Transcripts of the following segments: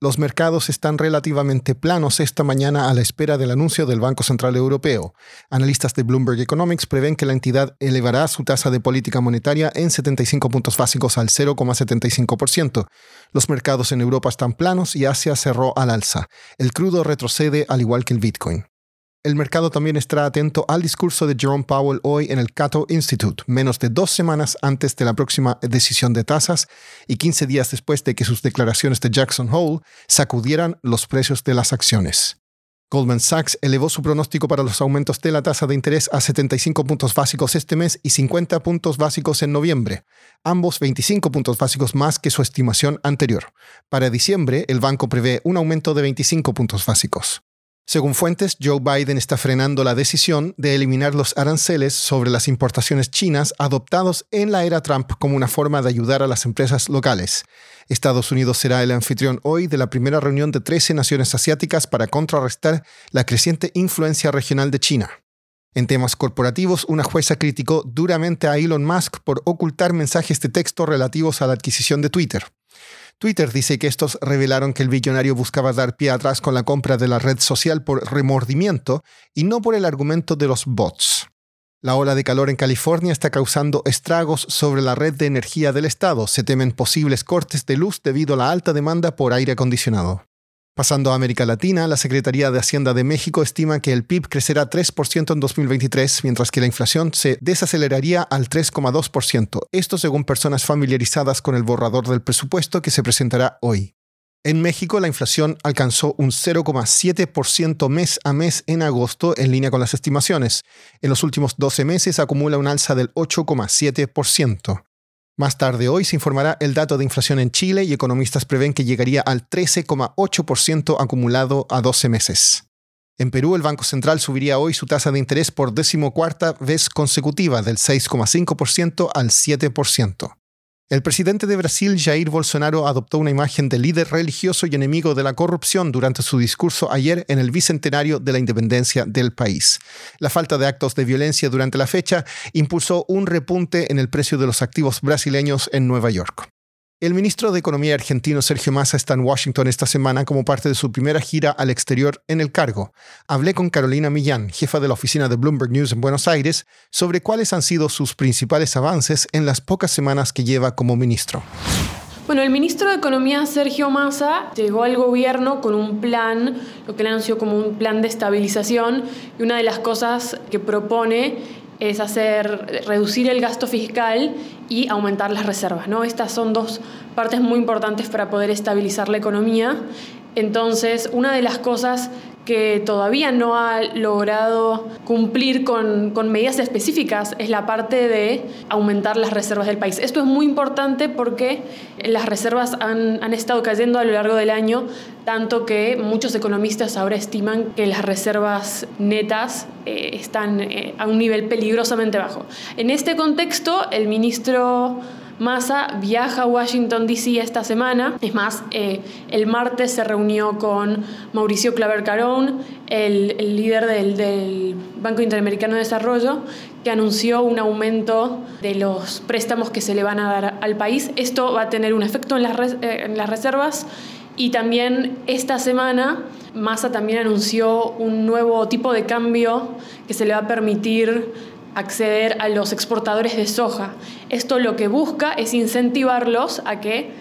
Los mercados están relativamente planos esta mañana a la espera del anuncio del Banco Central Europeo. Analistas de Bloomberg Economics prevén que la entidad elevará su tasa de política monetaria en 75 puntos básicos al 0,75%. Los mercados en Europa están planos y Asia cerró al alza. El crudo retrocede al igual que el Bitcoin. El mercado también estará atento al discurso de Jerome Powell hoy en el Cato Institute, menos de dos semanas antes de la próxima decisión de tasas y 15 días después de que sus declaraciones de Jackson Hole sacudieran los precios de las acciones. Goldman Sachs elevó su pronóstico para los aumentos de la tasa de interés a 75 puntos básicos este mes y 50 puntos básicos en noviembre, ambos 25 puntos básicos más que su estimación anterior. Para diciembre, el banco prevé un aumento de 25 puntos básicos. Según fuentes, Joe Biden está frenando la decisión de eliminar los aranceles sobre las importaciones chinas adoptados en la era Trump como una forma de ayudar a las empresas locales. Estados Unidos será el anfitrión hoy de la primera reunión de 13 naciones asiáticas para contrarrestar la creciente influencia regional de China. En temas corporativos, una jueza criticó duramente a Elon Musk por ocultar mensajes de texto relativos a la adquisición de Twitter. Twitter dice que estos revelaron que el billonario buscaba dar pie atrás con la compra de la red social por remordimiento y no por el argumento de los bots. La ola de calor en California está causando estragos sobre la red de energía del estado. Se temen posibles cortes de luz debido a la alta demanda por aire acondicionado. Pasando a América Latina, la Secretaría de Hacienda de México estima que el PIB crecerá 3% en 2023, mientras que la inflación se desaceleraría al 3,2%. Esto según personas familiarizadas con el borrador del presupuesto que se presentará hoy. En México, la inflación alcanzó un 0,7% mes a mes en agosto, en línea con las estimaciones. En los últimos 12 meses acumula un alza del 8,7%. Más tarde hoy se informará el dato de inflación en Chile y economistas prevén que llegaría al 13,8% acumulado a 12 meses. En Perú, el Banco Central subiría hoy su tasa de interés por decimocuarta vez consecutiva del 6,5% al 7%. El presidente de Brasil, Jair Bolsonaro, adoptó una imagen de líder religioso y enemigo de la corrupción durante su discurso ayer en el bicentenario de la independencia del país. La falta de actos de violencia durante la fecha impulsó un repunte en el precio de los activos brasileños en Nueva York. El ministro de Economía argentino Sergio Massa está en Washington esta semana como parte de su primera gira al exterior en el cargo. Hablé con Carolina Millán, jefa de la oficina de Bloomberg News en Buenos Aires, sobre cuáles han sido sus principales avances en las pocas semanas que lleva como ministro. Bueno, el ministro de Economía, Sergio Massa, llegó al gobierno con un plan, lo que él anunció como un plan de estabilización, y una de las cosas que propone es hacer, reducir el gasto fiscal y aumentar las reservas. ¿no? Estas son dos partes muy importantes para poder estabilizar la economía. Entonces, una de las cosas que todavía no ha logrado cumplir con, medidas específicas es la parte de aumentar las reservas del país. Esto es muy importante porque las reservas han, estado cayendo a lo largo del año, tanto que muchos economistas ahora estiman que las reservas netas eh, están eh, a un nivel peligrosamente bajo. En este contexto, el ministro Massa viaja a Washington, D.C. esta semana. Es más, eh, el martes se reunió con Mauricio Claver Carón, el, líder del, Banco Interamericano de Desarrollo, que anunció un aumento de los préstamos que se le van a dar al país. Esto va a tener un efecto en las, eh, en las reservas. Y también esta semana Massa también anunció un nuevo tipo de cambio que se le va a permitir acceder a los exportadores de soja. Esto lo que busca es incentivarlos a que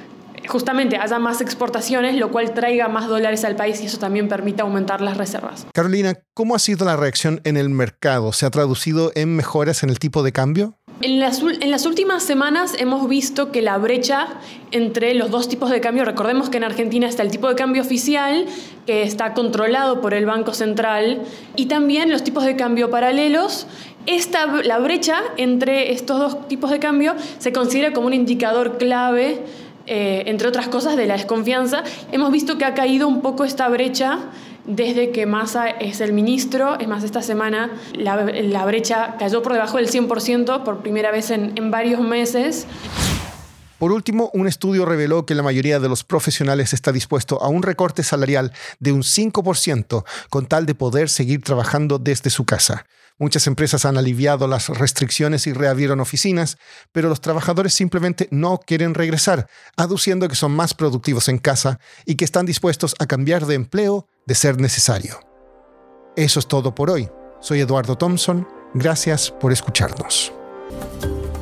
justamente haya más exportaciones, lo cual traiga más dólares al país y eso también permite aumentar las reservas. Carolina, ¿cómo ha sido la reacción en el mercado? ¿Se ha traducido en mejoras en el tipo de cambio? En las, en las, últimas semanas hemos visto que la brecha entre los dos tipos de cambio, recordemos que en Argentina está el tipo de cambio oficial, que está controlado por el Banco Central, y también los tipos de cambio paralelos. Esta, la brecha entre estos dos tipos de cambio se considera como un indicador clave, eh, entre otras cosas, de la desconfianza. Hemos visto que ha caído un poco esta brecha desde que Massa es el ministro. Es más, esta semana la, brecha cayó por debajo del 100% por primera vez en, en varios meses. Por último, un estudio reveló que la mayoría de los profesionales está dispuesto a un recorte salarial de un 5% con tal de poder seguir trabajando desde su casa. Muchas empresas han aliviado las restricciones y reabrieron oficinas, pero los trabajadores simplemente no quieren regresar, aduciendo que son más productivos en casa y que están dispuestos a cambiar de empleo de ser necesario. Eso es todo por hoy. Soy Eduardo Thompson. Gracias por escucharnos.